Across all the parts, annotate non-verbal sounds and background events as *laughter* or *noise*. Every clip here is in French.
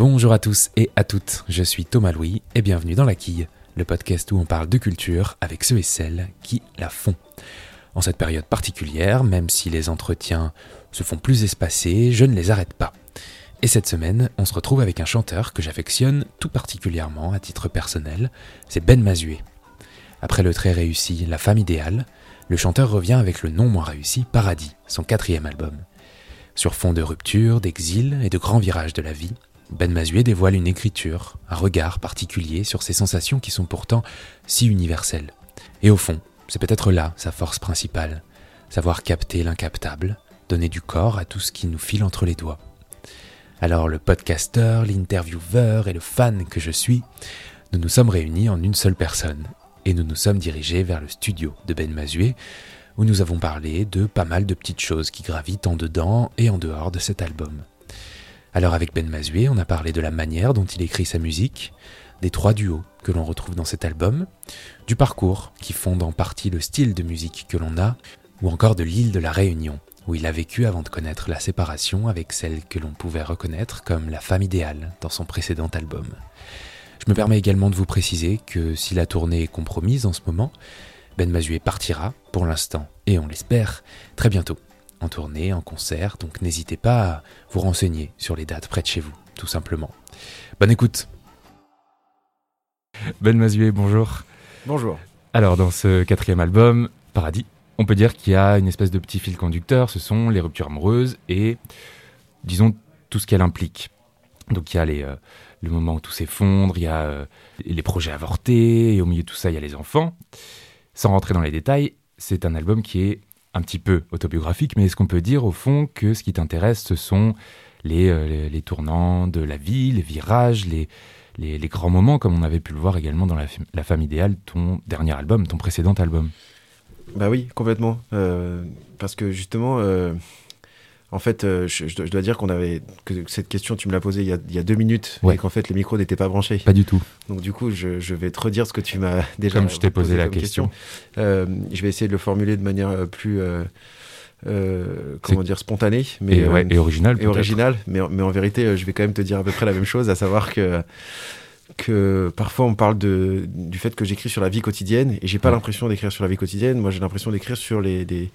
Bonjour à tous et à toutes, je suis Thomas Louis et bienvenue dans La Quille, le podcast où on parle de culture avec ceux et celles qui la font. En cette période particulière, même si les entretiens se font plus espacés, je ne les arrête pas. Et cette semaine, on se retrouve avec un chanteur que j'affectionne tout particulièrement à titre personnel, c'est Ben Mazué. Après le très réussi La femme idéale, le chanteur revient avec le non moins réussi Paradis, son quatrième album. Sur fond de rupture, d'exil et de grands virages de la vie, Ben Mazué dévoile une écriture, un regard particulier sur ces sensations qui sont pourtant si universelles. Et au fond, c'est peut-être là sa force principale, savoir capter l'incaptable, donner du corps à tout ce qui nous file entre les doigts. Alors le podcasteur, l'intervieweur et le fan que je suis, nous nous sommes réunis en une seule personne, et nous nous sommes dirigés vers le studio de Ben Mazué, où nous avons parlé de pas mal de petites choses qui gravitent en dedans et en dehors de cet album. Alors avec Ben Mazué, on a parlé de la manière dont il écrit sa musique, des trois duos que l'on retrouve dans cet album, du parcours qui fonde en partie le style de musique que l'on a, ou encore de l'île de la Réunion, où il a vécu avant de connaître la séparation avec celle que l'on pouvait reconnaître comme la femme idéale dans son précédent album. Je me permets également de vous préciser que si la tournée est compromise en ce moment, Ben Mazué partira, pour l'instant, et on l'espère, très bientôt, en tournée, en concert, donc n'hésitez pas à vous renseigner sur les dates près de chez vous, tout simplement. Bonne écoute Ben Mazué, bonjour. Bonjour. Alors, dans ce quatrième album, Paradis, on peut dire qu'il y a une espèce de petit fil conducteur, ce sont les ruptures amoureuses et, disons, tout ce qu'elle implique. Donc il y a les, euh, le moment où tout s'effondre, il y a euh, les projets avortés, et au milieu de tout ça, il y a les enfants. Sans rentrer dans les détails, c'est un album qui est un petit peu autobiographique, mais est-ce qu'on peut dire au fond que ce qui t'intéresse, ce sont les, euh, les, tournants de la vie, les virages, les, les, grands moments, comme on avait pu le voir également dans La, la Femme idéale, ton dernier album, ton précédent album? Bah oui, complètement. Euh, parce que justement, en fait, euh, je, dois dire qu'on avait que cette question, tu me l'as posée il, y a deux minutes, et qu'en fait les micros n'étaient pas branchés. Pas du tout. Donc du coup, je, vais te redire ce que tu m'as *laughs* déjà. Comme je t'ai posé, la question. Euh, je vais essayer de le formuler de manière euh, plus comment dire spontanée, mais et, ouais, et originale. Et originale, mais, mais en vérité, je vais quand même te dire à peu près la même chose, à savoir que que parfois on parle de, du fait que j'écris sur la vie quotidienne et j'ai pas l'impression d'écrire sur la vie quotidienne. Moi, j'ai l'impression d'écrire sur les des,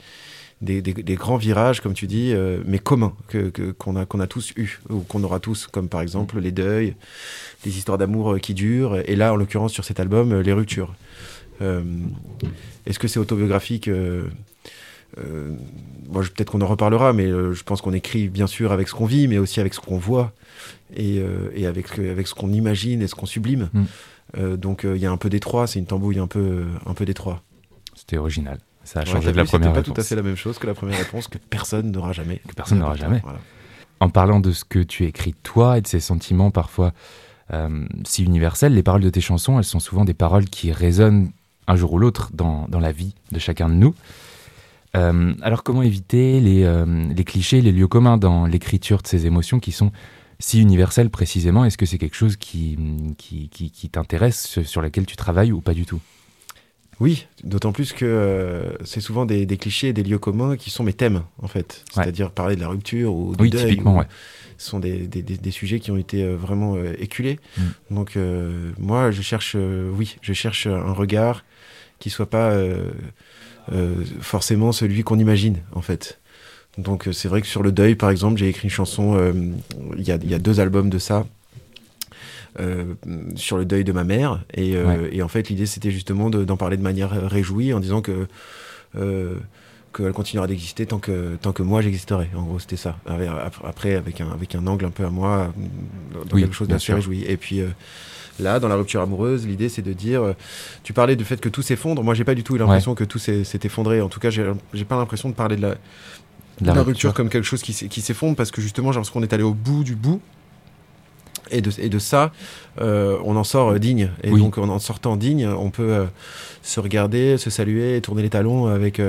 des, grands virages, comme tu dis, euh, mais communs, qu'on que, qu'on a, qu'on a tous eu, ou qu'on aura tous, comme par exemple les deuils, les histoires d'amour euh, qui durent, et là, en l'occurrence, sur cet album, euh, les ruptures. Est-ce que c'est autobiographique moi, peut-être qu'on en reparlera, mais je pense qu'on écrit bien sûr avec ce qu'on vit, mais aussi avec ce qu'on voit et, et avec, avec ce qu'on imagine et ce qu'on sublime. Mm. donc il y a un peu d'étroit, c'est une tambouille un peu, un peu d'étroit. C'était original. Ça a changé de la première réponse. pas tout à fait la même chose que la première réponse que personne n'aura jamais. Que personne n'aura jamais. En parlant de ce que tu écris toi et de ces sentiments parfois euh, si universels, les paroles de tes chansons, elles sont souvent des paroles qui résonnent un jour ou l'autre dans, dans, la vie de chacun de nous. Euh, alors comment éviter les, euh, les, clichés, les lieux communs dans l'écriture de ces émotions qui sont si universelles précisément? Est-ce que c'est quelque chose qui, qui, qui, qui t'intéresse, sur laquelle tu travailles ou pas du tout? Oui, d'autant plus que euh, c'est souvent des, clichés des lieux communs qui sont mes thèmes, en fait. C'est-à-dire parler de la rupture ou du oui, deuil. Typiquement, ouais. Ce sont des, sujets qui ont été euh, vraiment euh, éculés. Mm. Donc, moi, je cherche, oui, je cherche un regard qui soit pas forcément celui qu'on imagine, en fait. Donc, c'est vrai que sur le deuil, par exemple, j'ai écrit une chanson, il y, y, a deux albums de ça, sur le deuil de ma mère. Et, euh, et en fait, l'idée, c'était justement d'en parler de manière réjouie en disant que euh, qu'elle continuera d'exister tant que, tant que moi j'existerai. En gros, c'était ça. Après, avec un, avec un angle un peu à moi, dans quelque chose d'assez réjoui. Et puis là, dans la rupture amoureuse, l'idée c'est de dire, tu parlais du fait que tout s'effondre. Moi, j'ai pas du tout eu l'impression que tout s'est effondré. En tout cas, j'ai pas l'impression de parler de la, la, rupture. rupture. comme quelque chose qui s'effondre parce que justement, j'ai l'impression qu'on est allé au bout du bout et de, et de ça, euh, on en sort euh, digne. Et donc, en, en sortant digne, on peut euh, se regarder, se saluer, tourner les talons avec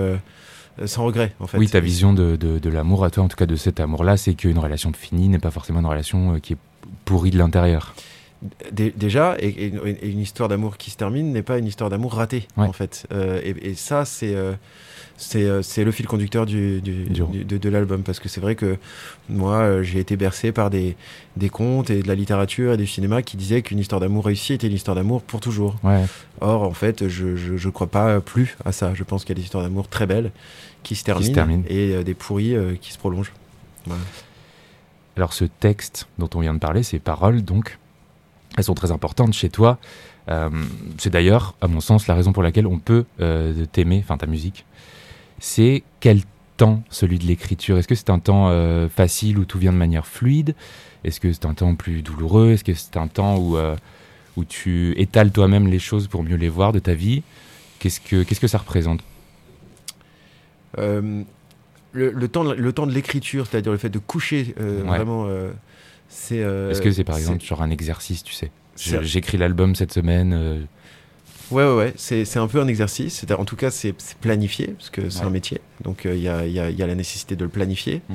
sans regret, en fait. Oui, ta vision de, de, l'amour à toi, en tout cas de cet amour-là, c'est qu'une relation finie n'est pas forcément une relation qui est pourrie de l'intérieur. Déjà, et, une histoire d'amour qui se termine n'est pas une histoire d'amour ratée, en fait. Euh, et, ça, c'est euh, euh, c'est le fil conducteur du, de, l'album, parce que c'est vrai que moi, j'ai été bercé par des, des contes et de la littérature et du cinéma qui disaient qu'une histoire d'amour réussie était une histoire d'amour pour toujours. Or, en fait, je ne crois pas plus à ça. Je pense qu'il y a des histoires d'amour très belles qui se terminent, et des pourris qui se prolongent. Alors ce texte dont on vient de parler, ces paroles, donc, elles sont très importantes chez toi. Euh, c'est d'ailleurs, à mon sens, la raison pour laquelle on peut euh, t'aimer, enfin ta musique. C'est quel temps celui de l'écriture? Est-ce que c'est un temps euh, facile où tout vient de manière fluide? Est-ce que c'est un temps plus douloureux? Est-ce que c'est un temps où, où tu étales toi-même les choses pour mieux les voir de ta vie? Qu'est-ce que, qu'est-ce que ça représente? Le, temps, le temps de l'écriture, c'est-à-dire le fait de coucher vraiment c'est. Euh, Est-ce que c'est par exemple genre un exercice, tu sais? J'écris l'album cette semaine. Euh. Ouais, ouais, ouais. c'est un peu un exercice. En tout cas, c'est planifié, parce que c'est un métier. Donc, euh, il y, a, y, a, y, a, la nécessité de le planifier, mm.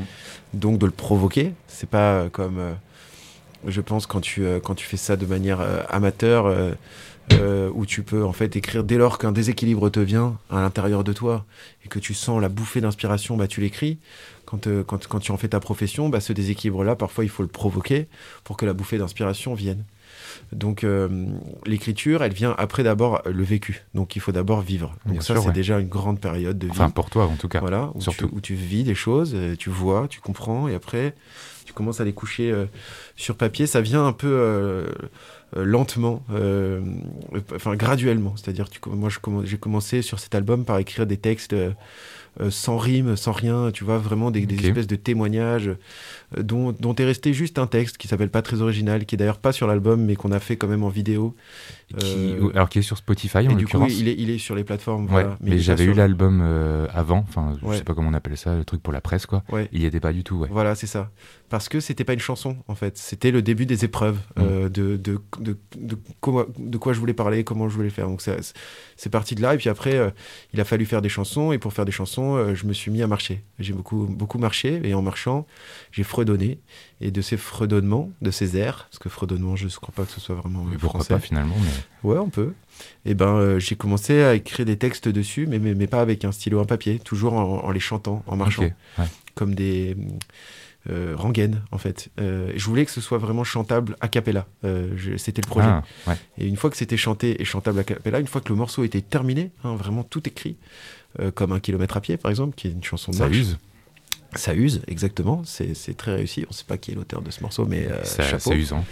donc de le provoquer. C'est pas comme, je pense, quand tu, quand tu fais ça de manière amateur, où tu peux en fait écrire dès lors qu'un déséquilibre te vient à l'intérieur de toi et que tu sens la bouffée d'inspiration, bah, tu l'écris. Euh, quand, quand, tu en fais ta profession, bah, ce déséquilibre-là, parfois, il faut le provoquer pour que la bouffée d'inspiration vienne. Donc euh, l'écriture, elle vient après d'abord le vécu. Donc il faut d'abord vivre. Donc ça, c'est déjà une grande période de vie. Enfin pour toi en tout cas. Voilà, où, Surtout. Tu, où tu vis des choses, euh, tu vois, tu comprends, et après tu commences à les coucher sur papier. Ça vient un peu lentement, enfin graduellement. C'est-à-dire, moi, j'ai commencé sur cet album par écrire des textes sans rime, sans rien, tu vois, vraiment des, espèces de témoignages euh, dont, dont est resté juste un texte qui s'appelle pas très original, qui est d'ailleurs pas sur l'album, mais qu'on a fait quand même en vidéo. Euh, alors qui est sur Spotify en du coup, il est, il est sur les plateformes. mais, j'avais eu l'album avant, enfin, je sais pas comment on appelle ça, le truc pour la presse, quoi. Il y était pas du tout, Voilà, c'est ça. Parce que c'était pas une chanson, en fait. C'était le début des épreuves mm. de, de, de, de, quoi, de quoi je voulais parler, comment je voulais faire. Donc c'est parti de là. Et puis après, il a fallu faire des chansons. Et pour faire des chansons, euh, je me suis mis à marcher. J'ai beaucoup, beaucoup marché et en marchant, j'ai fredonné. Et de ces fredonnements, de ces airs, parce que fredonnement, je ne crois pas que ce soit vraiment mais pourquoi pas finalement mais... Ouais, on peut. Et eh ben, euh, j'ai commencé à écrire des textes dessus, mais, mais, pas avec un stylo, un papier, toujours en, les chantant, en marchant, comme des euh, rengaines en fait. Euh, je voulais que ce soit vraiment chantable a cappella. c'était le projet. Ah, et une fois que c'était chanté et chantable a cappella, une fois que le morceau était terminé, hein, vraiment tout écrit, euh, comme Un kilomètre à pied, par exemple, qui est une chanson de Ça use. Ça use, exactement. C'est très réussi. On ne sait pas qui est l'auteur de ce morceau, mais euh, C'est usant.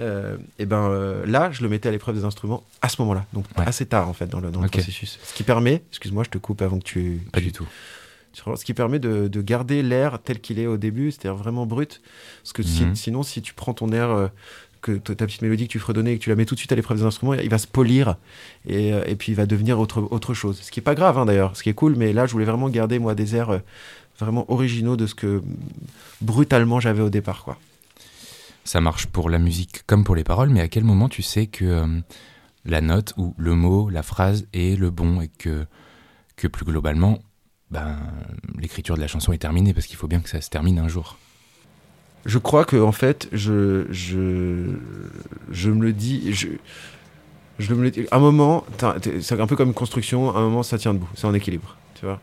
Euh, et ben là, je le mettais à l'épreuve des instruments à ce moment-là, donc assez tard en fait dans le, dans le processus. Ce qui permet, excuse-moi, je te coupe avant que tu. Pas du tout. Ce qui permet de, de garder l'air tel qu'il est au début, c'est-à-dire vraiment brut. Parce que mhm. sinon, si tu prends ton air que ta petite mélodie que tu fredonnais et que tu la mets tout de suite à l'épreuve des instruments, il va se polir et, euh, et, puis il va devenir autre, autre chose. Ce qui est pas grave hein, d'ailleurs, ce qui est cool, mais là je voulais vraiment garder moi des airs euh, vraiment originaux de ce que brutalement j'avais au départ. quoi. Ça marche pour la musique comme pour les paroles, mais à quel moment tu sais que euh, la note ou le mot, la phrase est le bon et que, que plus globalement, ben, l'écriture de la chanson est terminée parce qu'il faut bien que ça se termine un jour? Je crois que en fait, je, je, je me le dis. Je, je me le dis, à un moment, c'est un peu comme une construction. À un moment, ça tient debout. C'est en équilibre. Tu vois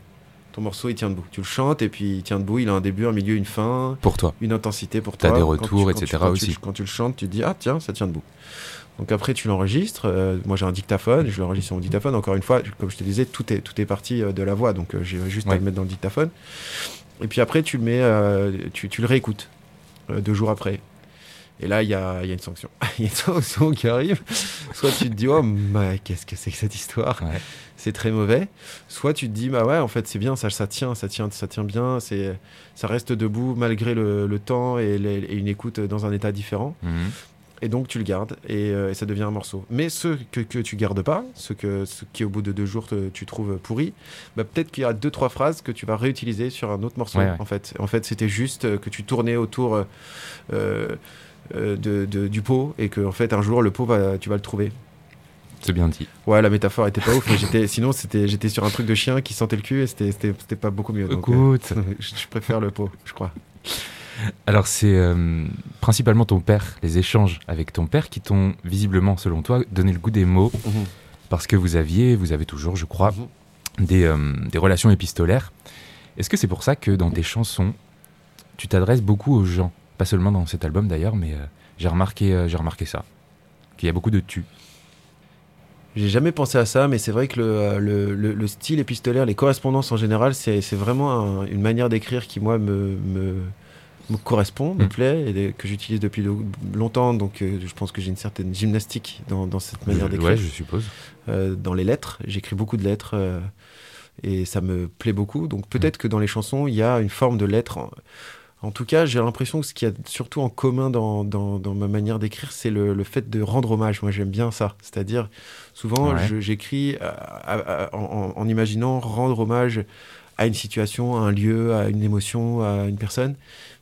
ton morceau il tient debout. Tu le chantes et puis il tient debout, il a un début, un milieu, une fin. Pour toi. Une intensité pour toi. T'as des retours, etc. aussi. quand tu le chantes, tu te dis, ah tiens, ça tient debout. Donc après, tu l'enregistres. Euh, moi, j'ai un dictaphone, je l'enregistre sur mon dictaphone. Encore une fois, comme je te disais, tout est, tout est parti euh, de la voix, donc euh, j'ai juste à le mettre dans le dictaphone. Et puis après, tu le mets, tu, tu le réécoutes. Deux jours après. Et là, il y a, y a, une sanction. *laughs* Il y a une sanction qui arrive. Soit tu te dis, oh, qu'est-ce que c'est que cette histoire? C'est très mauvais. Soit tu te dis, bah ouais, en fait, c'est bien, ça, ça tient, ça tient, ça tient bien. C'est, ça reste debout malgré le, temps et, une écoute dans un état différent. Mhm et donc tu le gardes euh, et, ça devient un morceau. Mais ceux que, que tu gardes pas, ceux, que, ceux qui au bout de deux jours tu trouves pourris, bah, peut-être qu'il y a deux trois phrases que tu vas réutiliser sur un autre morceau. En fait, en fait, c'était juste que tu tournais autour euh, euh, de, du pot et que en fait un jour le pot va, tu vas le trouver. C'est bien dit. Ouais, la métaphore était pas ouf, mais j'étais, *laughs* sinon c'était, j'étais sur un truc de chien qui sentait le cul et c'était, c'était, pas beaucoup mieux. Donc, Écoute, *laughs* je, préfère le pot, je crois. Alors c'est euh, principalement ton père, les échanges avec ton père qui t'ont visiblement, selon toi, donné le goût des mots, Mhm. parce que vous aviez, vous avez toujours, je crois, des, euh, des relations épistolaires. Est-ce que c'est pour ça que dans tes chansons, tu t'adresses beaucoup aux gens? Pas seulement dans cet album d'ailleurs, mais euh, j'ai remarqué, euh, j'ai remarqué ça, qu'il y a beaucoup de tu. J'ai jamais pensé à ça, mais c'est vrai que le, euh, le, le- le style épistolaire, les correspondances en général, c'est vraiment un- une manière d'écrire qui, moi, me, me, me correspond, me Mm. plaît, et de- que j'utilise depuis lo- longtemps. Donc, euh, je pense que j'ai une certaine gymnastique dans, dans cette manière d'écrire. ouais, je suppose. Euh, dans les lettres, j'écris beaucoup de lettres, euh, et ça me plaît beaucoup. Donc, peut-être que dans les chansons, il y a une forme de lettre. En, tout cas, j'ai l'impression que ce qu'il y a surtout en commun dans, dans, dans ma manière d'écrire, c'est le, le fait de rendre hommage. Moi, j'aime bien ça. C'est-à-dire, souvent, Ouais. j'écris euh, en, imaginant rendre hommage à une situation, à un lieu, à une émotion, à une personne.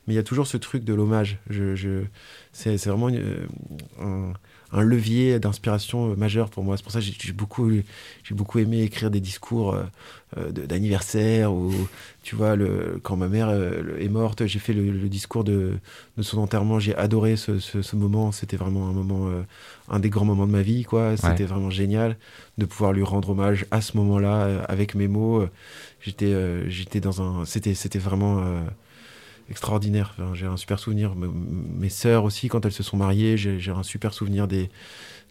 Mais il y a toujours ce truc de l'hommage. Je, je- c'est c'est vraiment une- euh, un, un levier d'inspiration euh, majeur pour moi. C'est pour ça que j'ai beaucoup, j'ai beaucoup aimé écrire des discours euh, euh, d'anniversaire ou, tu vois, le, quand ma mère euh, est morte, j'ai fait le, le discours de, de son enterrement. J'ai adoré ce, ce- ce moment. C'était vraiment un moment, euh, un des grands moments de ma vie, quoi. C'était vraiment génial de pouvoir lui rendre hommage à ce moment-là avec mes mots. J'étais, j'étais dans un, c'était, c'était vraiment extraordinaire. Enfin, j'ai un super souvenir. Mes sœurs aussi, quand elles se sont mariées, j'ai, un super souvenir des,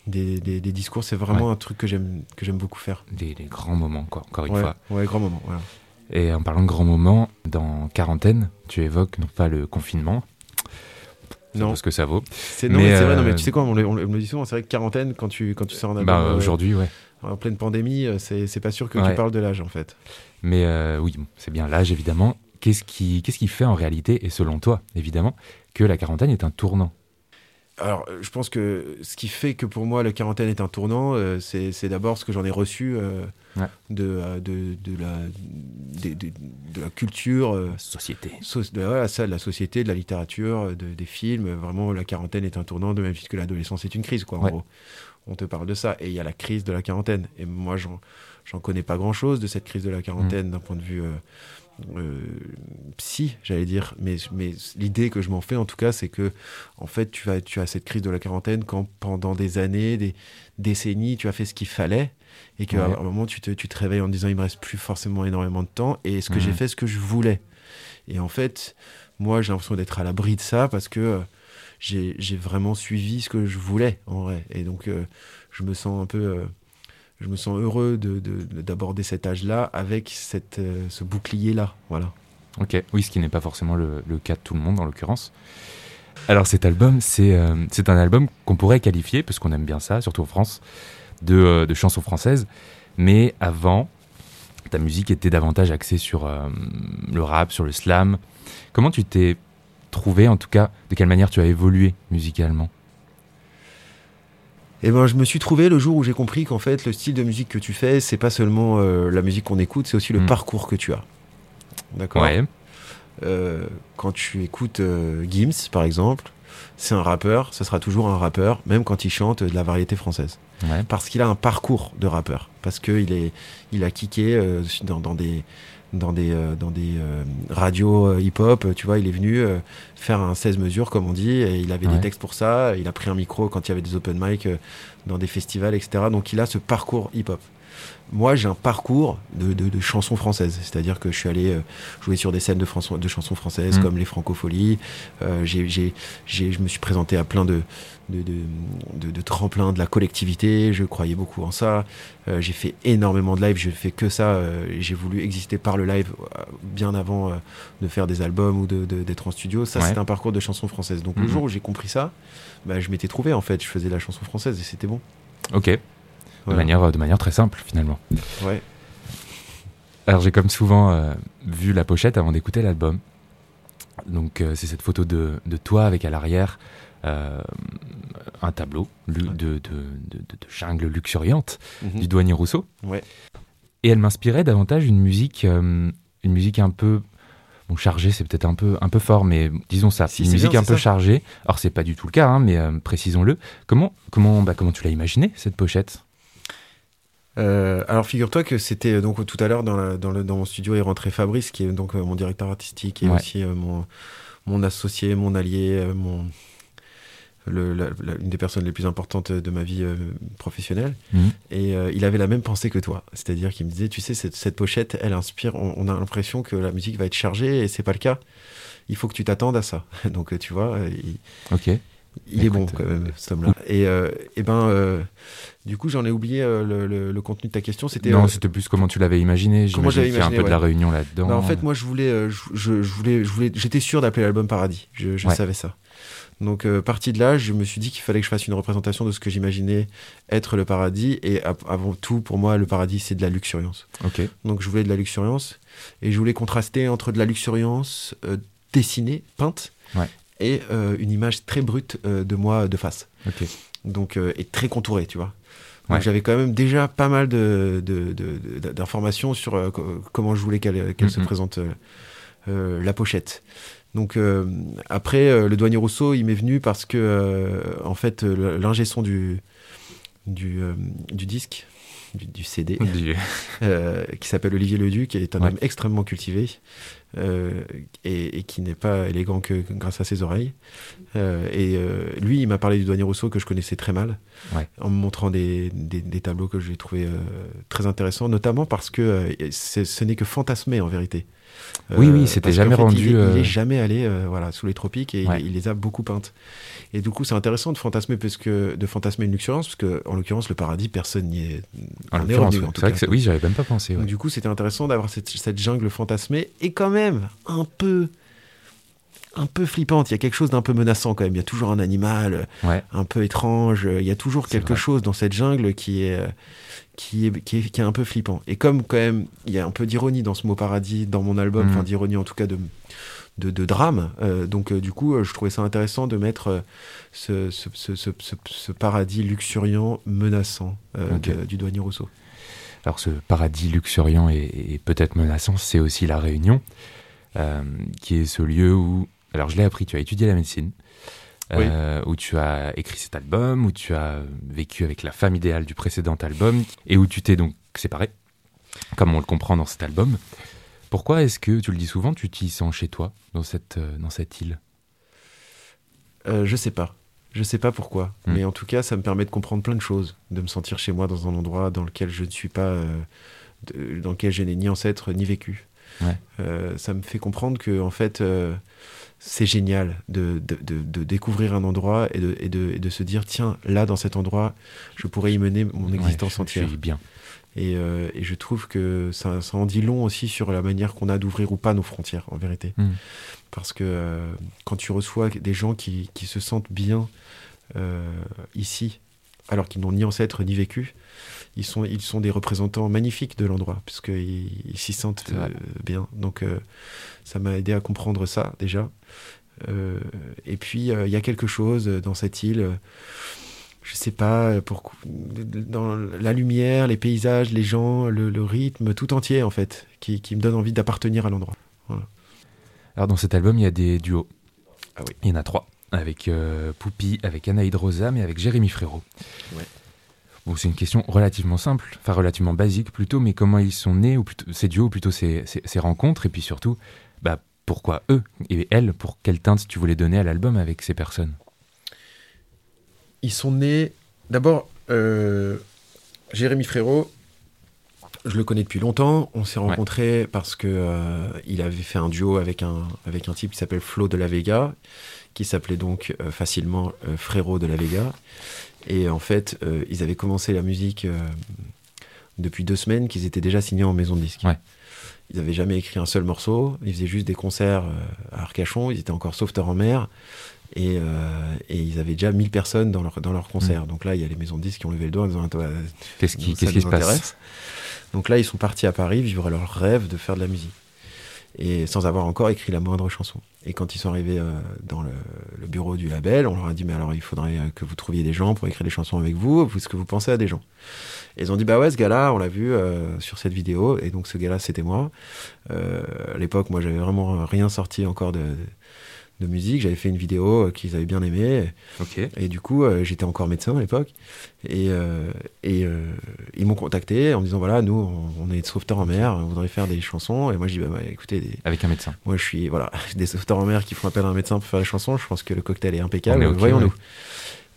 des, des- des discours. C'est vraiment un truc que j'aime, beaucoup faire. Des, des grands moments, quoi, encore une ouais, fois. ouais, grand moment. Voilà. Et en parlant de grands moments, dans Quarantaine, tu évoques non pas le confinement, Non. vaut ce que ça vaut. C'est, non, Mais, mais c'est vrai, non, euh, mais tu sais quoi, on, le- on me dit souvent, c'est vrai que quarantaine, quand tu, quand tu sors un album Bah, aujourd'hui, ouais. en pleine pandémie, euh, c'est, pas sûr que Ouais. tu parles de l'âge, en fait. Mais euh, oui, c'est bien l'âge, évidemment. Qu'est-ce qui, qu'est-ce qui fait en réalité, et selon toi, évidemment, que la quarantaine est un tournant? Alors, euh, je pense que ce qui fait que pour moi, la quarantaine est un tournant, euh, c'est, c'est d'abord ce que j'en ai reçu euh, Ouais. de, euh, de, de, la, de, la culture, Société. so- de, voilà, ça, de la société, de la littérature, de- des films. Vraiment, la quarantaine est un tournant, de même puisque l'adolescence est une crise, quoi, en Ouais. gros. On te parle de ça. Et il y a la crise de la quarantaine. Et moi, j'en, j'en connais pas grand-chose de cette crise de la quarantaine d'un point de vue euh, euh, psy, j'allais dire. Mais, mais l'idée que je m'en fais, en tout cas, c'est que, en fait, tu as, tu as cette crise de la quarantaine quand pendant des années, des décennies, tu as fait ce qu'il fallait. Et qu'à Ouais. un moment, tu te, tu te réveilles en disant, il me reste plus forcément énormément de temps. Et est-ce que j'ai fait ce que je voulais? Et en fait, moi, j'ai l'impression d'être à l'abri de ça parce que euh, j'ai j'ai vraiment suivi ce que je voulais, en vrai. Et donc, euh, je me sens un peu... je me sens heureux de- de- d'aborder cet âge-là avec cette, euh, ce bouclier-là. Voilà. Ok, oui, ce qui n'est pas forcément le, cas de tout le monde en l'occurrence. Alors cet album, c'est euh, un album qu'on pourrait qualifier, parce qu'on aime bien ça, surtout en France, de, euh, de chansons françaises. Mais avant, ta musique était davantage axée sur euh, le rap, sur le slam. Comment tu t'es trouvé, en tout cas, de quelle manière tu as évolué musicalement? Et ben, je me suis trouvé le jour où j'ai compris qu'en fait, le style de musique que tu fais, c'est pas seulement euh, la musique qu'on écoute, c'est aussi le Mm. parcours que tu as. D'accord Ouais, Euh, Quand tu écoutes euh, Gims, par exemple, c'est un rappeur, ce sera toujours un rappeur, même quand il chante de la variété française. ouais, Parce qu'il a un parcours de rappeur. Parce qu'il est, il a kické euh, dans, dans des, dans des, euh, dans des euh, radios euh, hip-hop. Tu vois, il est venu euh, faire un 16 mesures, comme on dit, et il avait Ouais. des textes pour ça. Il a pris un micro quand il y avait des open mic euh, dans des festivals, etc. Donc il a ce parcours hip-hop. Moi, j'ai un parcours de, de, de chansons françaises. C'est-à-dire que je suis allé euh, jouer sur des scènes de, François- de chansons françaises Mm. comme les Francopholies. Euh, j'ai, j'ai, j'ai- je me suis présenté à plein de, tremplins de la collectivité. Je croyais beaucoup en ça. Euh, j'ai fait énormément de live. Je fais que ça. euh, j'ai voulu exister par le live bien avant de faire des albums ou d'être en studio. Ça, Ouais. c'est un parcours de chansons françaises. Donc, le jour où j'ai compris ça, bah, je m'étais trouvé en fait. Je faisais de la chanson française et c'était bon. ok. De, manière, de manière très simple, finalement. Ouais. Alors j'ai comme souvent euh, vu la pochette avant d'écouter l'album. Donc euh, c'est cette photo de, de toi avec à l'arrière euh, un tableau de, de, jungle luxuriante Mhm. du douanier Rousseau. Ouais. Et elle m'inspirait davantage une musique, une musique un peu bon chargée, c'est peut-être un peu un peu fort, mais disons ça, Si, une musique bien, un peu ça. chargée. Alors c'est pas du tout le cas, hein, mais précisons-le. Comment comment bah, comment tu l'as imaginé cette pochette? Euh, alors figure-toi que c'était euh, donc tout à l'heure dans, la- dans, le- dans mon studio est rentré Fabrice qui est donc euh, mon directeur artistique et Ouais. aussi euh, mon, mon associé, mon allié, mon, une des personnes les plus importantes de ma vie professionnelle. Mhm. Et il avait la même pensée que toi. C'est-à-dire qu'il me disait, tu sais, cette, cette pochette, elle inspire, on, a l'impression que la musique va être chargée et c'est pas le cas. Il faut que tu t'attendes à ça. *laughs* Donc, tu vois, il, ok il est bon, quand même, cet homme-là. *laughs* Et, et ben, du coup, j'en ai oublié euh, le, contenu de ta question. C'était non, euh, c'était plus comment tu l'avais imaginé. Comment j'avais imaginé. un peu de la réunion là-dedans. Bah, en fait, moi, je voulais, euh, je, voulais, je voulais, j'étais sûr d'appeler l'album Paradis. Je, savais ça. Donc, parti de là, je me suis dit qu'il fallait que je fasse une représentation de ce que j'imaginais être le paradis. Et avant tout, pour moi, le paradis, c'est de la luxuriance. Ok. Donc, je voulais de la luxuriance. Et je voulais contraster entre de la luxuriance dessinée, peinte, et une image très brute de moi de face. Donc, et très contourée, tu vois. Donc j'avais quand même déjà pas mal d'informations de, de, sur euh, comment je voulais qu'elle se présente euh, euh, la pochette. Donc après, le douanier Rousseau, il m'est venu parce que en fait, l'ingé son du, du, du disque, du, CD, qui s'appelle Olivier Leduc, qui est un homme extrêmement cultivé, euh, et, qui n'est pas élégant que grâce à ses oreilles. Euh, et euh, lui, il m'a parlé du douanier Rousseau que je connaissais très mal, en me montrant des, des, tableaux que j'ai trouvé très intéressants, notamment parce que ce n'est que fantasmé en vérité. oui, oui, c'était jamais rendu. Il, n'est jamais allé voilà, sous les tropiques et il, les a beaucoup peintes. Et du coup, c'est intéressant de fantasmer, parce que, de fantasmer une luxuriance, parce que, en l'occurrence, le paradis, personne n'y est. En l'occurrence, c'est vrai que oui, j'avais même pas pensé. Donc, du coup, c'était intéressant d'avoir cette, cette, jungle fantasmée et quand même un peu. Un peu flippante, il y a quelque chose d'un peu menaçant quand même. Il y a toujours un animal un peu étrange. Il y a toujours quelque chose dans cette jungle qui est, qui est, qui est, qui est un peu flippant. Et comme quand même, il y a un peu d'ironie dans ce mot paradis, dans mon album, mm. enfin d'ironie en tout cas de, de, drame. Euh, donc euh, du coup, euh, je trouvais ça intéressant de mettre ce, ce, paradis luxuriant, menaçant du douanier Rousseau. Alors ce paradis luxuriant et, peut-être menaçant, c'est aussi la Réunion, qui est ce lieu où, alors je l'ai appris, tu as étudié la médecine. où tu as écrit cet album, où tu as vécu avec la femme idéale du précédent album, et où tu t'es donc séparé, comme on le comprend dans cet album. Pourquoi est-ce que, tu le dis souvent, tu t'y sens chez toi, dans cette, euh, dans cette île? Euh, Je sais pas. Je sais pas pourquoi. Hmm. Mais en tout cas, ça me permet de comprendre plein de choses, de me sentir chez moi dans un endroit dans lequel je ne suis pas. Euh, dans lequel je n'ai ni ancêtre ni vécu. ça me fait comprendre que, en fait, c'est génial de, de, découvrir un endroit et, et, de, se dire tiens, là, dans cet endroit, je pourrais y mener mon existence entière. bien. Euh, et, je trouve que ça, en dit long aussi sur la manière qu'on a d'ouvrir ou pas nos frontières, en vérité. Hmm. Parce que euh, quand tu reçois des gens qui, se sentent bien euh, ici, alors qu'ils n'ont ni ancêtre ni vécu, ils sont, ils sont des représentants magnifiques de l'endroit, puisqu'ils ils, s'y sentent bien. Donc ça m'a aidé à comprendre ça déjà. et puis il y a quelque chose dans cette île je sais pas, pour, dans la lumière, les paysages, les gens, le, rythme, tout entier en fait, qui, me donne envie d'appartenir à l'endroit. Alors dans cet album, il y a des duos. Ah oui. Il y en a trois, avec euh, Poupi, avec Anaïd Rosa, mais avec Jérémy Frérot. Ouais. Bon, c'est une question relativement simple, enfin relativement basique plutôt, mais comment ils sont nés, ou plutôt ces duos, ou plutôt ces, ces, rencontres, et puis surtout, bah, pourquoi eux et elles, pour quelle teinte tu voulais donner à l'album avec ces personnes? Ils sont nés. D'abord, euh, Jérémy Frérot, je le connais depuis longtemps. On s'est rencontrés parce que euh, il avait fait un duo avec un, avec un type qui s'appelle Flo de la Vega, qui s'appelait donc euh, facilement Frérot de la Vega. Et en fait, ils avaient commencé la musique depuis deux semaines, qu'ils étaient déjà signés en maison de disque. Ils n'avaient jamais écrit un seul morceau. Ils faisaient juste des concerts à Arcachon. Ils étaient encore sauveteurs en mer. Euh, et, ils avaient déjà 1000 personnes dans leur, dans leur concert. Mm. Donc là, il y a les maisons de disques qui ont levé le doigt en disant Qu'est-ce qui, qui se passe Donc là, ils sont partis à Paris vivre leur rêve de faire de la musique. Et sans avoir encore écrit la moindre chanson. Et quand ils sont arrivés euh, dans le, bureau du label, on leur a dit Mais alors, il faudrait euh, que vous trouviez des gens pour écrire des chansons avec vous. Est-ce que vous pensez à des gens Et ils ont dit Bah ouais, ce gars-là, on l'a vu sur cette vidéo. Et donc, ce gars-là, c'était moi. à l'époque, moi, j'avais vraiment rien sorti encore de de musique. J'avais fait une vidéo qu'ils avaient bien aimé. Ok. Et du coup, j'étais encore médecin à l'époque. Et, et ils m'ont contacté en me disant voilà, nous, on, est sauveteurs en mer, on voudrait faire des chansons. Et moi, je dis bah, bah écoutez. Avec un médecin. Moi, je suis voilà, *laughs* des sauveteurs en mer qui font appel à un médecin pour faire des chansons. Je pense que le cocktail est impeccable. Voyons-nous.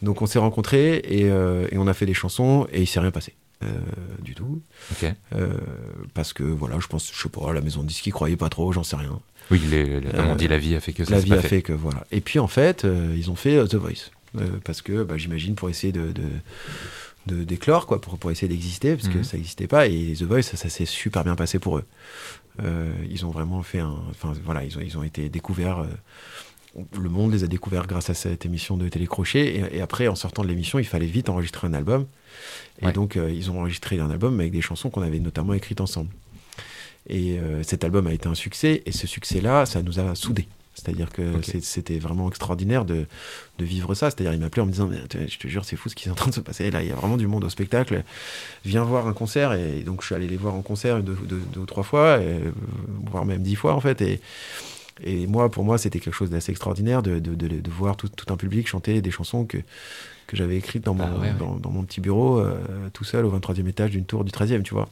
Donc, on s'est rencontrés et, et, on a fait des chansons et il s'est rien passé. Euh, du tout. Euh, parce que voilà, je pense, je sais pas, la maison de disque, ils croyaient pas trop, j'en sais rien. Oui, les, comme on dit, la vie a fait que ça La vie a fait. que voilà. Et puis en fait, euh, ils ont fait The Voice. parce que bah, j'imagine pour essayer de, de, d'éclore, quoi, pour, pour essayer d'exister, parce que mhm. ça n'existait pas. Et The Voice, ça, s'est super bien passé pour eux. ils ont vraiment fait un. Enfin voilà, ils ont, ils ont été découverts le monde les a découverts grâce à cette émission de télécrochet. Et, après, en sortant de l'émission, il fallait vite enregistrer un album. Et donc, euh, ils ont enregistré un album avec des chansons qu'on avait notamment écrites ensemble. Et euh, cet album a été un succès. Et ce succès-là, ça nous a soudés. C'est-à-dire que c'était vraiment extraordinaire de, vivre ça. C'est-à-dire, il m'appelait en me disant Je te jure, c'est fou ce qui est en train de se passer. Là, il y a vraiment du monde au spectacle. Viens voir un concert. Et donc, je suis allé les voir en concert deux, ou trois fois, voire même dix fois, en fait. Et, et moi, pour moi, c'était quelque chose d'assez extraordinaire de, de, de, voir tout, tout, un public chanter des chansons que, que j'avais écrites dans, mon, ah dans, dans, mon petit bureau, euh, tout seul, au 23e étage d'une tour du 13e, tu vois.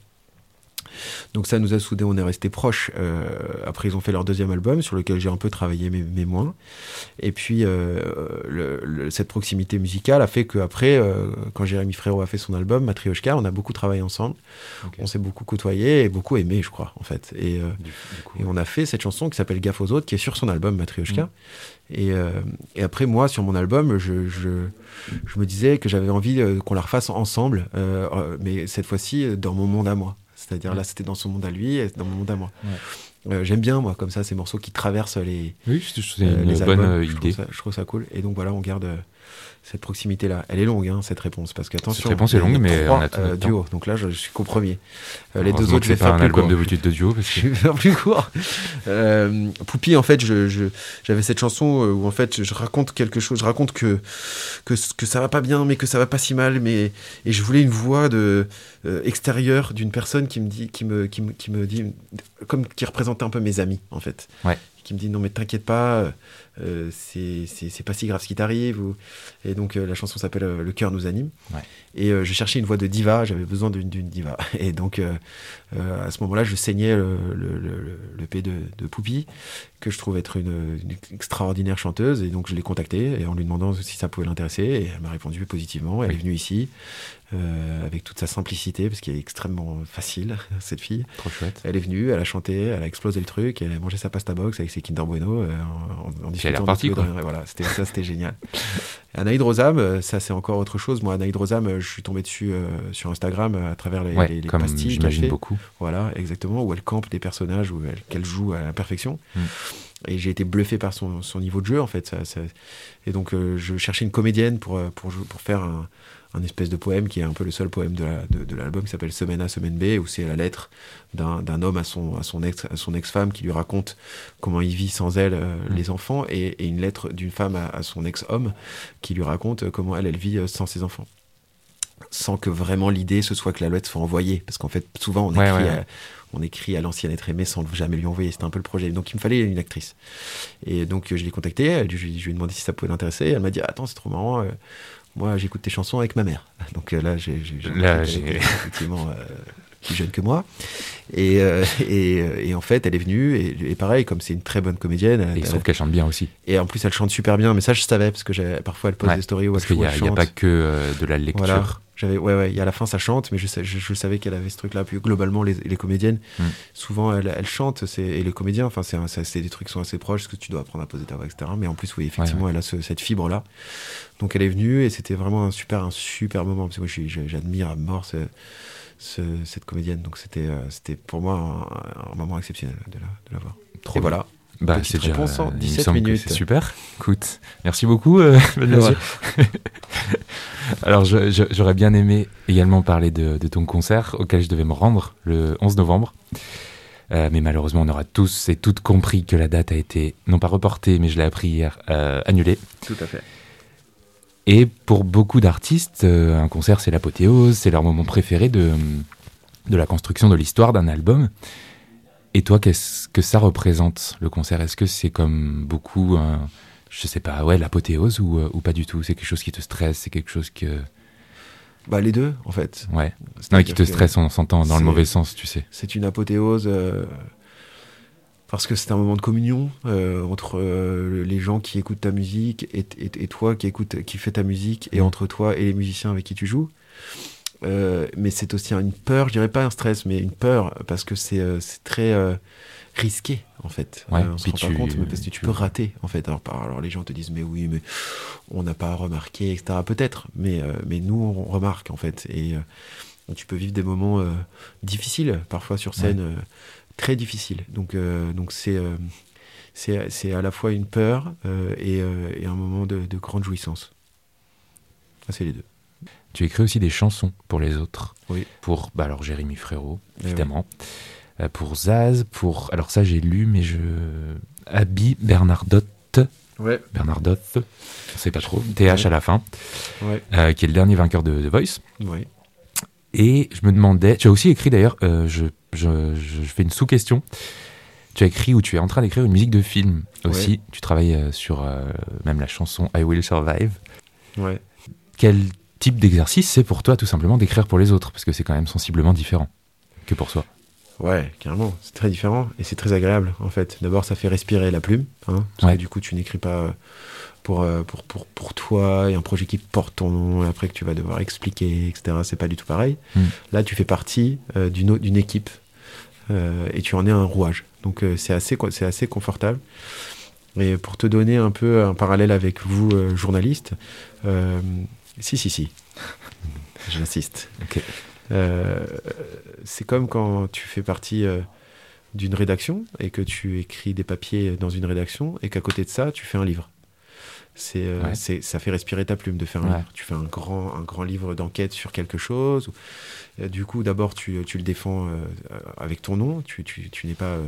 Donc ça nous a soudés, on est restés proches. Euh, après, ils ont fait leur deuxième album, sur lequel j'ai un peu travaillé, mais, moins. Et puis, euh, le, cette proximité musicale a fait qu'après, euh, quand Jérémy Frérot a fait son album, Matrioshka, on a beaucoup travaillé ensemble. On s'est beaucoup côtoyé et beaucoup aimé, je crois, en fait. Et, et on a fait cette chanson qui s'appelle Gaffe aux autres, qui est sur son album Matrioshka. Mm. Et, et, après, moi, sur mon album, je, je, je me disais que j'avais envie qu'on la refasse ensemble, mais cette fois-ci dans mon monde à moi. C'est-à-dire là, c'était dans son monde à lui et dans mon monde à moi. Euh, j'aime bien, moi, comme ça, ces morceaux qui traversent les. Oui, c'est une euh, bonne euh, je trouve ça cool. Et donc voilà, on garde cette proximité-là. Elle est longue, hein, cette réponse, parce qu'attention. Cette réponse est longue, mais on a tout euh, duo. Donc là, je, suis qu'au premier. Euh, les deux autres, je vais faire un album de de duo. Parce *laughs* que... Je vais faire plus court. Euh, Poupie, en fait, j'avais je, cette chanson où en fait, je raconte quelque chose. Je raconte que que, que ça va pas bien, mais que ça va pas si mal. Mais et je voulais une voix de extérieure d'une personne qui me dit, qui me, qui me, qui me dit, comme qui représentait un peu mes amis, en fait. Ouais qui me dit non mais t'inquiète pas, euh, c'est pas si grave ce qui t'arrive. Ou... Et donc euh, la chanson s'appelle euh, Le cœur nous anime. Et je cherchais une voix de diva, j'avais besoin d'une diva. *laughs* Et donc à ce moment-là, je saignais le, le, le, le P de, de Poupie, que je trouve être une, extraordinaire chanteuse. Et donc je l'ai contactée et en lui demandant si ça pouvait l'intéresser. Et elle m'a répondu positivement. Elle est venue ici. Euh, avec toute sa simplicité, parce qu'elle est extrêmement facile, *laughs* cette fille. Trop chouette. Elle est venue, elle a chanté, elle a explosé le truc, elle a mangé sa pasta box avec ses Kinder Bueno euh, en, en discutant. Elle quoi. Voilà, c'était ça, c'était génial. *laughs* Anaïd Rosam, euh, ça c'est encore autre chose. Moi, Anaïd Rosam, je suis tombé dessus sur Instagram à travers les, les, comme pastilles. J'imagine beaucoup. Voilà, exactement, où elle campe des personnages, où qu'elle joue à la perfection. Mm. Et j'ai été bluffé par son, son, niveau de jeu, en fait. Ça, ça... Et donc, je cherchais une comédienne pour, pour, pour faire un, un espèce de poème qui est un peu le seul poème de, l'album qui s'appelle Semaine A, Semaine B, où c'est la lettre d'un homme à son, à son, ex, son ex-femme qui lui raconte comment il vit sans elle euh, mm. les enfants, et, une lettre d'une femme à, son ex-homme qui lui raconte comment elle, elle vit euh, sans ses enfants. Sans que vraiment l'idée ce soit que la lettre soit envoyée. Parce qu'en fait, souvent, on écrit, À, on écrit à l'ancienne être aimée sans jamais lui envoyer. C'était un peu le projet. Donc, il me fallait une actrice. Et donc, je l'ai contactée. Je, lui ai demandé si ça pouvait l'intéresser. Elle m'a dit Attends, c'est trop marrant. Euh, moi, j'écoute tes chansons avec ma mère. Donc euh, là, j'ai effectivement euh, plus jeune que moi. Et, euh, et, en fait, elle est venue, et, pareil, comme c'est une très bonne comédienne. et il se trouve qu'elle chante bien aussi. Et en plus, elle chante super bien, mais ça, je savais, parce que parfois, elle pose des stories où parce qu'il n'y a, pas que de la lecture. J'avais, ouais, ouais, a à la fin, ça chante, mais je, je, savais qu'elle avait ce truc-là. Puis globalement, les, les comédiennes, hmm. souvent, elles, elles chantent, et les comédiens, enfin, c'est, des trucs qui sont assez proches, ce que tu dois apprendre à poser ta voix, etc. Mais en plus, oui, effectivement, elle a cette fibre-là. Donc, elle est venue, et c'était vraiment un super, un super moment, parce que moi, j'admire à mort cette comédienne. Donc, c'était, euh, c'était pour moi un, moment exceptionnel de la, de la voir. Trop et voilà. Bah, c'est déjà 17 minutes. C'est super. Écoute, merci beaucoup. Euh, *laughs* *laughs* Alors, j'aurais bien aimé également parler de, ton concert auquel je devais me rendre le 11 novembre. Euh, mais malheureusement, on aura tous et toutes compris que la date a été, non pas reportée, mais je l'ai appris hier, euh, annulée. Tout à fait. Et pour beaucoup d'artistes, un concert, c'est l'apothéose, c'est leur moment préféré de, de la construction de l'histoire d'un album. Et toi, qu'est-ce que ça représente le concert? Est-ce que c'est comme beaucoup, euh, je sais pas, ouais, l'apothéose ou, euh, ou pas du tout? C'est quelque chose qui te stresse C'est quelque chose que. Bah, les deux, en fait. Ouais. Non, qui te stresse, on s'entend dans le mauvais sens, tu sais. C'est une apothéose euh, parce que c'est un moment de communion euh, entre euh, les gens qui écoutent ta musique et, et- et toi qui écoute, qui fait ta musique et entre toi et les musiciens avec qui tu joues. Euh, mais c'est aussi une peur, je dirais pas un stress, mais une peur parce que c'est très risqué en fait. Ouais, on se rend pas compte, mais parce que tu peux rater en fait. Alors, les gens te disent mais oui, mais on n'a pas remarqué, etc. Peut-être, mais mais nous on remarque en fait et tu peux vivre des moments difficiles parfois sur scène, très difficiles. Donc euh, donc c'est euh, c'est c'est à la fois une peur euh, et, euh, et un moment de, de grande jouissance. C'est les deux. Tu écris aussi des chansons pour les autres. Oui. Pour, bah alors Jérémy Frérot, Eh évidemment. Euh, pour Zaz, pour. Alors ça, j'ai lu, mais je. Abby Bernardotte. Ouais. Bernardotte, je sais pas trop. TH à la fin, Ouais. euh, qui est le dernier vainqueur de The Voice. Ouais. Et je me demandais. Tu as aussi écrit d'ailleurs, euh, je, je, je fais une sous-question. Tu as écrit ou tu es en train d'écrire une musique de film aussi. Tu travailles euh, sur euh, même la chanson I Will Survive. Ouais. Quel type d'exercice c'est pour toi tout simplement d'écrire pour les autres? Parce que c'est quand même sensiblement différent que pour soi. Ouais, carrément. C'est très différent et c'est très agréable en fait. D'abord, ça fait respirer la plume, hein, parce Ouais. que du coup, tu n'écris pas euh, pour, euh, pour, pour, pour toi et un projet qui porte ton nom et après que tu vas devoir expliquer, etc. C'est pas du tout pareil. Mm. Là, tu fais partie euh, d'une d'une équipe euh, et tu en es un rouage. Donc, euh, c'est assez, c'est assez confortable. Et pour te donner un peu un parallèle avec vous, journalistes, euh, si, si, si, *laughs* j'insiste. Ok. Euh, c'est comme quand tu fais partie euh, d'une rédaction et que tu écris des papiers dans une rédaction et qu'à côté de ça, tu fais un livre. C'est, euh, Ouais. c'est, ça fait respirer ta plume de faire un Ouais. livre. Tu fais un grand, un grand livre d'enquête sur quelque chose. Du coup, d'abord, tu, tu le défends euh, avec ton nom. Tu, tu, tu n'es pas euh,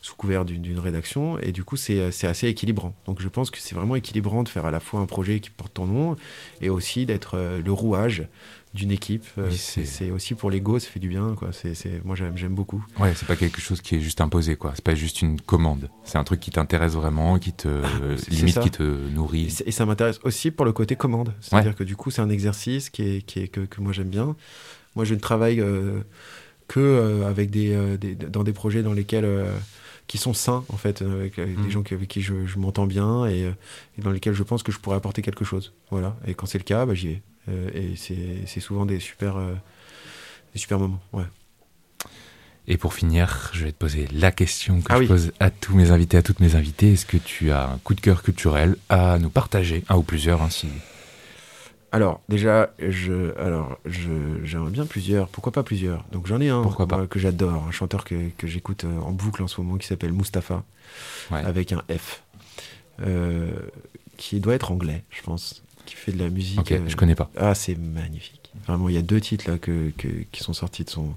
sous couvert d'une, d'une rédaction. Et du coup, c'est, c'est assez équilibrant. Donc, je pense que c'est vraiment équilibrant de faire à la fois un projet qui porte ton nom et aussi d'être le rouage d'une équipe. Euh, Oui, c'est, aussi pour l'ego, ça fait du bien. Quoi. C'est, c'est, moi, j'aime, beaucoup. Ouais, c'est pas quelque chose qui est juste imposé, quoi. C'est pas juste une commande. C'est un truc qui t'intéresse vraiment, qui te. c'est limite, ça. qui te nourrit. et ça m'intéresse aussi pour le côté commande. C'est-à-dire que du coup, c'est un exercice qui est, qui est, que, que moi j'aime bien. Moi, je ne travaille euh, que euh, avec des, euh, des- dans des projets dans lesquels euh, qui sont sains en fait, euh, avec, avec Mm. des gens qui- avec qui je, je m'entends bien et, euh, et dans lesquels je pense que je pourrais apporter quelque chose. Voilà. Et quand c'est le cas, bah, j'y vais. Euh, et c'est souvent des super, euh, des super moments. Ouais. Et pour finir, je vais te poser la question que Ah je oui. pose à tous mes invités, à toutes mes invitées. Est-ce que tu as un coup de cœur culturel à nous partager Un ou plusieurs, hein, si. Alors, déjà, je, alors, je, j'aimerais bien plusieurs. Pourquoi pas plusieurs? Donc, j'en ai un Pourquoi pas? que j'adore, un chanteur que, que j'écoute euh, en boucle en ce moment qui s'appelle Mustapha, Ouais. avec un F, euh, qui doit être anglais, je pense, qui fait de la musique. Ok, euh, je connais pas. Ah, c'est magnifique. Vraiment, il y a deux titres là que, que- qui sont sortis de son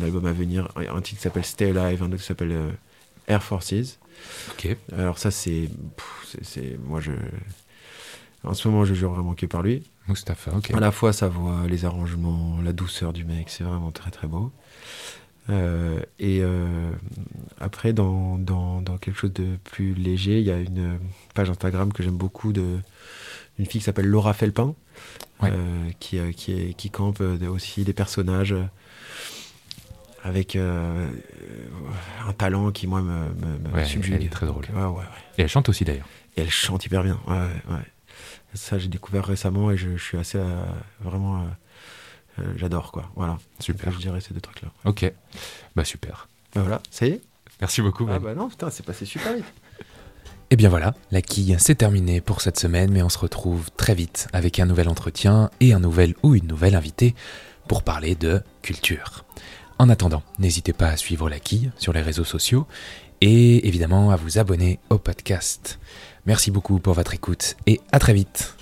album à venir. Un titre qui s'appelle Stay Alive, un autre qui s'appelle euh, Air Forces. Ok. Alors ça, c'est, pff, c'est, c'est- moi je, en ce moment, je jure vraiment que par lui. Mustapha, ok. À la fois sa voix, les arrangements, la douceur du mec, c'est vraiment très très beau. Euh, et euh, après, dans, dans, dans quelque chose de plus léger, il y a une page Instagram que j'aime beaucoup de d'une fille qui s'appelle Laura Felpin, Ouais. euh, qui, qui, est- qui campe aussi des personnages avec un talent qui, moi, me, me, me Ouais, subjugue. elle est très drôle. Ouais. Et elle chante aussi d'ailleurs. Et elle chante hyper bien. Ouais. Ça, j'ai découvert récemment et je, je suis assez euh, vraiment. euh, euh, J'adore, quoi. Voilà. Super. Je dirais ces deux trucs-là. Ok. Bah super. Bah voilà, ça y est Merci beaucoup. Ah bah non, putain, c'est passé super vite. *laughs* Et bien voilà, la quille, c'est terminé pour cette semaine, mais on se retrouve très vite avec un nouvel entretien et un nouvel ou une nouvelle invitée pour parler de culture. En attendant, n'hésitez pas à suivre la quille sur les réseaux sociaux et évidemment à vous abonner au podcast. Merci beaucoup pour votre écoute et à très vite.